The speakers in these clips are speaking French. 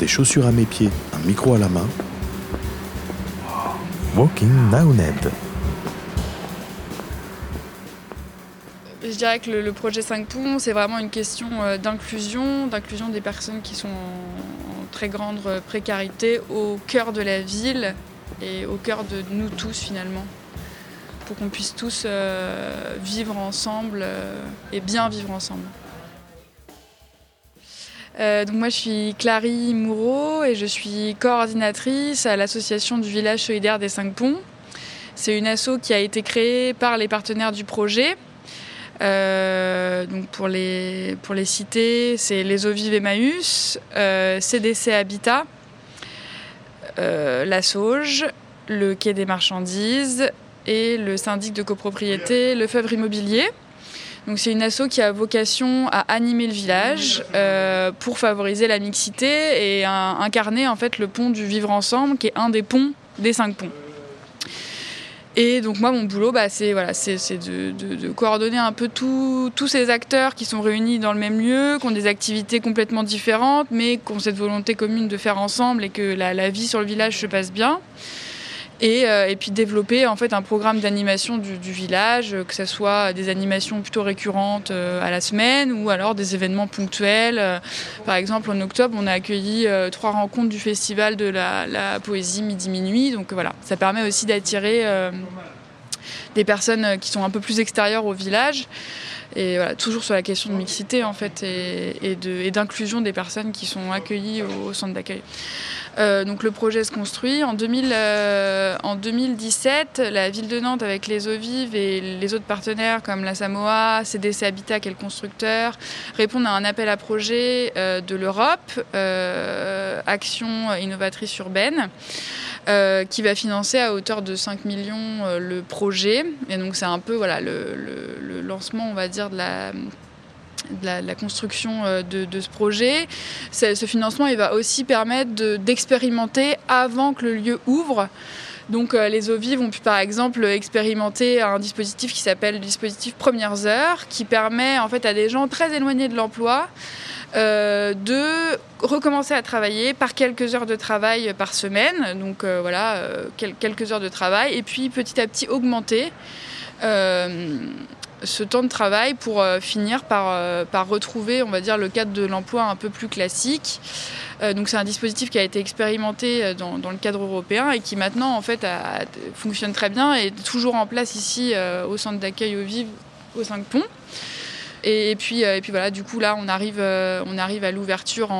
des chaussures à mes pieds, un micro à la main. Walking Now Ned. Je dirais que le, projet 5 ponts, c'est vraiment une question euh, d'inclusion, d'inclusion des personnes qui sont en, très grande précarité au cœur de la ville et au cœur de nous tous finalement, pour qu'on puisse tous euh, vivre ensemble euh, et bien vivre ensemble. Donc moi je suis Clary Moureau et je suis coordinatrice à l'association du village solidaire des Cinq Ponts. C'est une asso qui a été créée par les partenaires du projet euh, donc pour les, pour les cités, c'est les eaux vives Emmaüs, euh, CDC Habitat, euh, la Sauge, le quai des marchandises et le syndic de copropriété Le Fèvre Immobilier. Donc c'est une asso qui a vocation à animer le village pour favoriser la mixité et incarner en fait le pont du vivre ensemble qui est un des ponts des cinq ponts. Et donc moi, mon boulot, bah, c'est voilà, de, coordonner un peu tous ces acteurs qui sont réunis dans le même lieu, qui ont des activités complètement différentes, mais qui ont cette volonté commune de faire ensemble et que la vie sur le village se passe bien. Euh, et, puis développer en fait un programme d'animation du, village, que ce soit des animations plutôt récurrentes euh, à la semaine ou alors des événements ponctuels. Euh, par exemple, en octobre, on a accueilli trois rencontres du festival de la, poésie midi-minuit. Donc voilà, ça permet aussi d'attirer des personnes qui sont un peu plus extérieures au village. Et voilà, toujours sur la question de mixité en fait et d'inclusion des personnes qui sont accueillies au, centre d'accueil. Euh, donc le projet se construit. En, 2000, euh, 2017, la ville de Nantes, avec les eaux vives et les autres partenaires comme la Samoa, CDC Habitat, qui est le constructeur, répondent à un appel à projet euh, de l'Europe, Action innovatrice urbaine. Qui va financer à hauteur de 5 millions le projet. Et donc c'est un peu voilà, le, lancement, on va dire, de la, la, construction euh, de, ce projet. Ce financement, il va aussi permettre d'expérimenter avant que le lieu ouvre. Donc les eaux vives ont pu par exemple expérimenter un dispositif qui s'appelle le dispositif Premières Heures, qui permet en fait à des gens très éloignés de l'emploi euh, de recommencer à travailler par quelques heures de travail par semaine, donc euh, voilà, euh, quelques heures de travail, et puis petit à petit augmenter ce temps de travail pour finir par, par, retrouver, on va dire, le cadre de l'emploi un peu plus classique. donc c'est un dispositif qui a été expérimenté dans, le cadre européen et qui maintenant en fait fonctionne très bien et est toujours en place ici au centre d'accueil au Vive aux 5 Ponts. Et, puis, euh, et puis voilà, du coup là on arrive, euh, on arrive à l'ouverture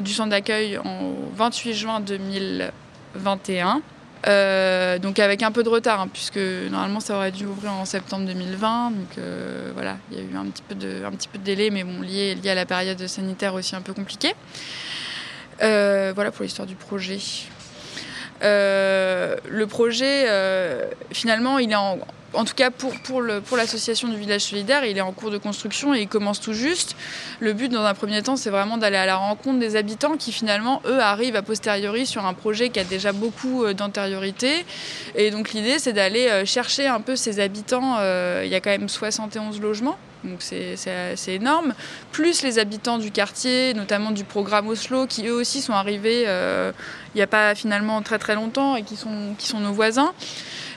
du centre d'accueil en 28 juin 2021. Euh, donc avec un peu de retard, hein, puisque normalement ça aurait dû ouvrir en septembre 2020. Donc voilà, il y a eu un petit peu de, un petit peu de délai, mais bon, lié, lié à la période sanitaire aussi un peu compliquée. voilà pour l'histoire du projet. Le projet, finalement, il est en, en tout cas pour, pour, pour l'association du village solidaire, il est en cours de construction et il commence tout juste. Le but dans un premier temps, c'est vraiment d'aller à la rencontre des habitants qui finalement, eux, arrivent a posteriori sur un projet qui a déjà beaucoup euh, d'antériorité. Et donc l'idée, c'est d'aller euh, chercher un peu ces habitants. Euh, il y a quand même 71 logements. Donc c'est énorme. Plus les habitants du quartier, notamment du programme Oslo, qui eux aussi sont arrivés il n'y a pas finalement très très longtemps et qui sont, nos voisins.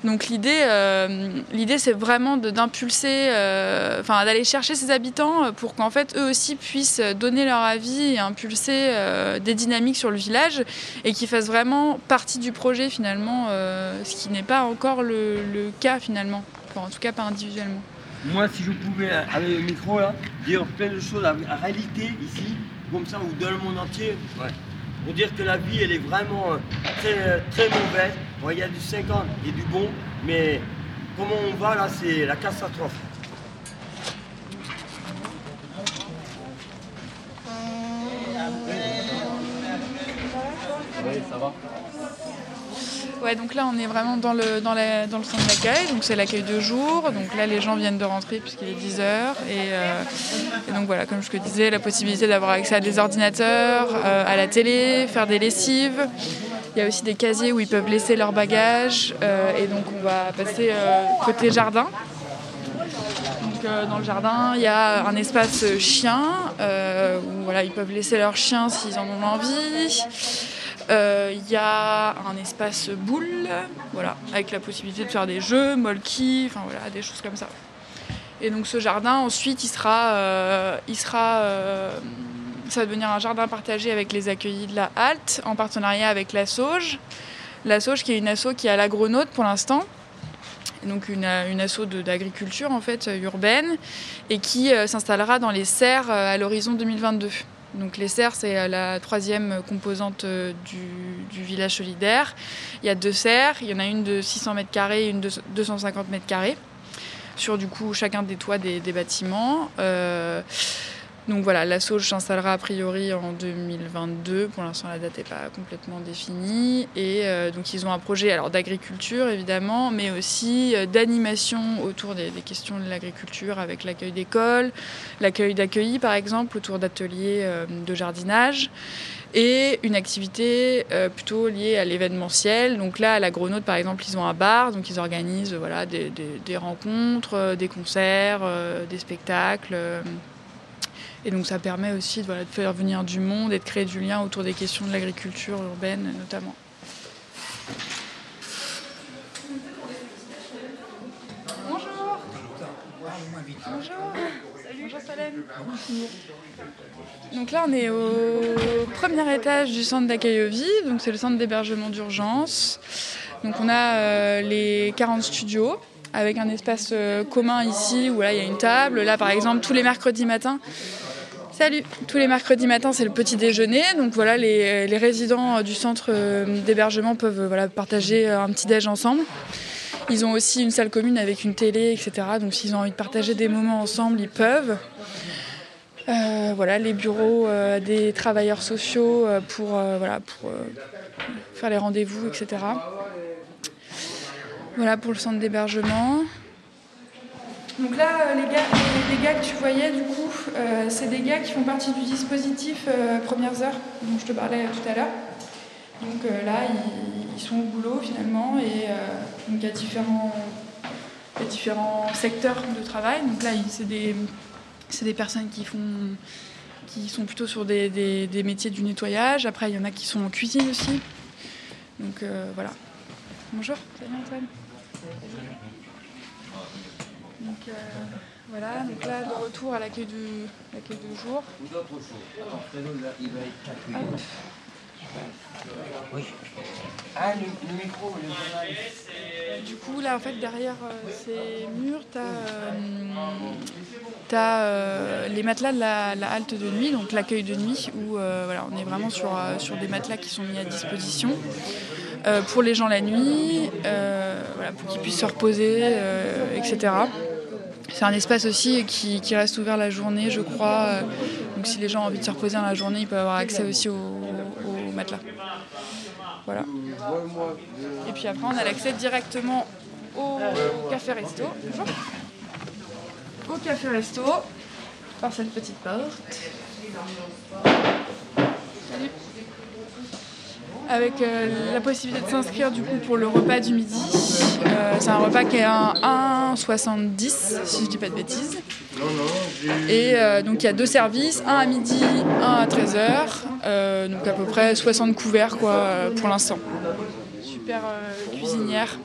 Donc l'idée, euh, c'est vraiment d'impulser, euh, enfin d'aller chercher ces habitants pour qu'en fait eux aussi puissent donner leur avis et impulser euh, des dynamiques sur le village et qu'ils fassent vraiment partie du projet finalement, ce qui n'est pas encore le, cas finalement, en tout cas pas individuellement. Moi, si je pouvais, avec le micro, là, dire plein de choses, en réalité, ici, comme ça, ou dans le monde entier, pour dire que la vie, elle est vraiment très, très mauvaise. il y a du 50 et du bon, mais comment on va là, c'est la catastrophe. Oui, ça va. Donc là, on est vraiment dans le, dans, le centre d'accueil. Donc, c'est l'accueil de jour. Donc là, les gens viennent de rentrer puisqu'il est 10 heures. Euh, et, donc, voilà, comme je te disais, la possibilité d'avoir accès à des ordinateurs, euh, à la télé, faire des lessives. Il y a aussi des casiers où ils peuvent laisser leurs bagages. Euh, et donc, on va passer côté jardin. Donc dans le jardin, il y a un espace chien où voilà, ils peuvent laisser leur chien s'ils en ont envie. Il y a un espace boule, voilà, avec la possibilité de faire des jeux, molki, enfin voilà, des choses comme ça. Et donc ce jardin, ensuite, il sera, il sera ça va devenir un jardin partagé avec les accueillis de la halte, en partenariat avec la Sauge. La Sauge qui est une asso qui est à l'agronaute pour l'instant, donc une, une asso d'agriculture en fait urbaine, et qui euh, s'installera dans les serres euh, à l'horizon 2022. Donc les serres, c'est euh, la troisième composante du, village solidaire. Il y a deux serres, il y en a une de 600 mètres carrés et une de 250 mètres carrés, sur du coup chacun des toits des, bâtiments. Donc voilà, la Sauge s'installera a priori en 2022. Pour l'instant, la date n'est pas complètement définie. Et euh, donc ils ont un projet alors d'agriculture évidemment, mais aussi euh, d'animation autour des, questions de l'agriculture avec l'accueil d'écoles, l'accueil d'accueillis par exemple autour d'ateliers euh, de jardinage et une activité plutôt liée à l'événementiel. Donc là, à l'Agronaute, par exemple, ils ont un bar, donc ils organisent voilà, des rencontres, des concerts, des spectacles. Et donc ça permet aussi de faire venir du monde et de créer du lien autour des questions de l'agriculture urbaine notamment. Bonjour. Bonjour. Bonjour Salem. Donc là on est au premier étage du centre vives, donc c'est le centre d'hébergement d'urgence. Donc on a euh, les 40 studios avec un espace euh, commun ici où là il y a une table. Là par exemple tous les mercredis matins Salut Tous les mercredis matins, c'est le petit déjeuner. Donc voilà, les, résidents du centre euh, d'hébergement peuvent voilà, partager un petit déj ensemble. Ils ont aussi une salle commune avec une télé, etc. Donc s'ils ont envie de partager des moments ensemble, ils peuvent. Euh, voilà, les bureaux euh, des travailleurs sociaux voilà, pour faire les rendez-vous, etc. Voilà pour le centre d'hébergement. Donc là, euh, les gars, les que tu voyais, du coup, euh, c'est des gars qui font partie du dispositif euh, Premières Heures, dont je te parlais tout à l'heure. Donc là, ils, sont au boulot finalement, et donc il y a différents, différents secteurs de travail. Donc là, c'est des, des, personnes qui font qui sont plutôt sur des, des, métiers du nettoyage. Après, il y en a qui sont en cuisine aussi. Donc voilà. Bonjour, salut Antoine. Donc euh, voilà, donc là de retour à l'accueil de, l'accueil de jour. Oui. Ah, le, micro, le Du coup, là, en fait, derrière euh, ces murs, tu as, euh, les matelas de la, halte de nuit, donc l'accueil de nuit, où voilà, on est vraiment sur, sur des matelas qui sont mis à disposition. pour les gens la nuit, voilà, pour qu'ils puissent se reposer, etc. C'est un espace aussi qui, reste ouvert la journée, je crois. Donc si les gens ont envie de se reposer dans la journée, ils peuvent avoir accès aussi au, matelas. Voilà. Et puis après, on a l'accès directement au café resto. Bonjour. Au café resto par cette petite porte. Salut avec euh, la possibilité de s'inscrire du coup pour le repas du midi. Euh, c'est un repas qui est à 1,70 si je dis pas de bêtises. Et euh, donc il y a deux services, un à midi, un à 13h, donc à peu près 60 couverts quoi pour l'instant. Super cuisinière.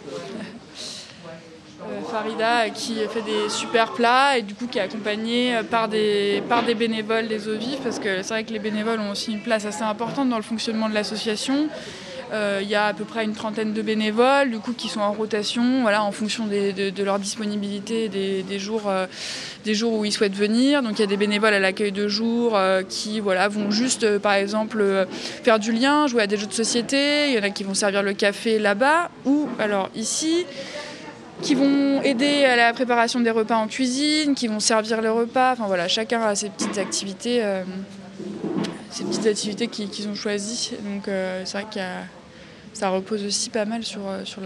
Farida qui fait des super plats et du coup qui est accompagnée par des, par des bénévoles des eaux vives parce que c'est vrai que les bénévoles ont aussi une place assez importante dans le fonctionnement de l'association. Euh, il y a à peu près une trentaine de bénévoles du coup, qui sont en rotation en fonction de, leur disponibilité des, jours, euh, des jours où ils souhaitent venir. Donc il y a des bénévoles à l'accueil de jour euh, qui voilà, vont juste par exemple faire du lien, jouer à des jeux de société. Il y en a qui vont servir le café là-bas ou alors ici qui vont aider à la préparation des repas en cuisine, qui vont servir les repas. Enfin voilà, chacun a ses petites activités, euh, ses petites activités qu'ils ont choisies. Donc euh, c'est vrai que ça repose aussi pas mal sur, euh, sur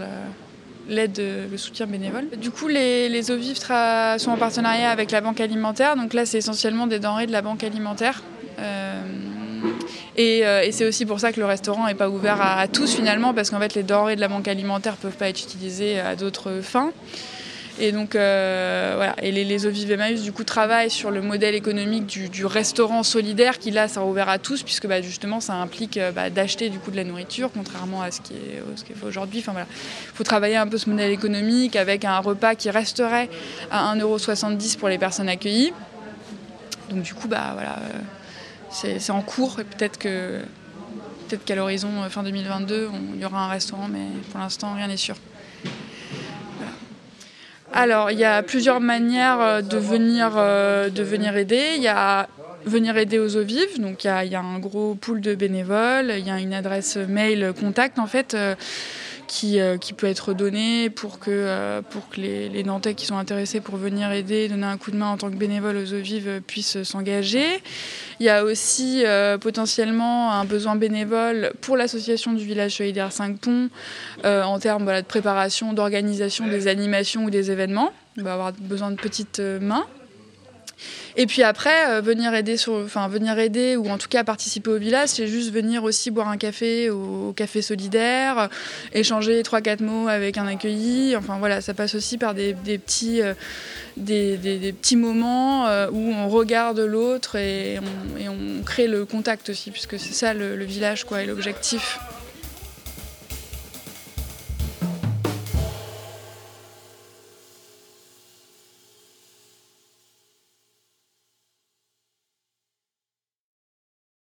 l'aide, le soutien bénévole. Du coup, les, eaux vives sont en partenariat avec la banque alimentaire. Donc là, c'est essentiellement des denrées de la banque alimentaire. Et, c'est aussi pour ça que le restaurant n'est pas ouvert à, tous finalement, parce qu'en fait les denrées de la banque alimentaire ne peuvent pas être utilisées à d'autres fins. Et donc voilà, et les, les du coup travaillent sur le modèle économique du, restaurant solidaire qui là sera ouvert à tous puisque bah, justement ça implique bah, d'acheter du coup de la nourriture contrairement à ce qui est, ce qui est aujourd'hui. Enfin voilà, faut travailler un peu ce modèle économique avec un repas qui resterait à 1,70€ pour les personnes accueillies. Donc du coup, bah voilà, euh, c'est en cours et peut-être qu'à l'horizon euh, fin 2022, il y aura un restaurant, mais pour l'instant, rien n'est sûr. Alors, il y a plusieurs manières euh, de venir, de venir aider. Il y a venir aider aux eaux vives, donc il y a un gros pool de bénévoles, il y a une adresse mail contact en fait qui, euh, qui, peut être donné pour que, euh, pour que les, Nantais qui sont intéressés pour venir aider, donner un coup de main en tant que bénévole aux eaux vives puissent s'engager. Il y a aussi euh, potentiellement un besoin bénévole pour l'association du village solidaire 5 Ponts en termes de préparation, d'organisation des animations ou des événements. On va avoir besoin de petites mains. Et puis après, euh, venir aider enfin venir aider ou en tout cas participer au village, c'est juste venir aussi boire un café au, café solidaire, échanger trois quatre mots avec un accueilli. Enfin voilà, ça passe aussi par des, petits euh, des, petits moments euh, où on regarde l'autre et on, crée le contact aussi, puisque c'est ça le, le village quoi et l'objectif.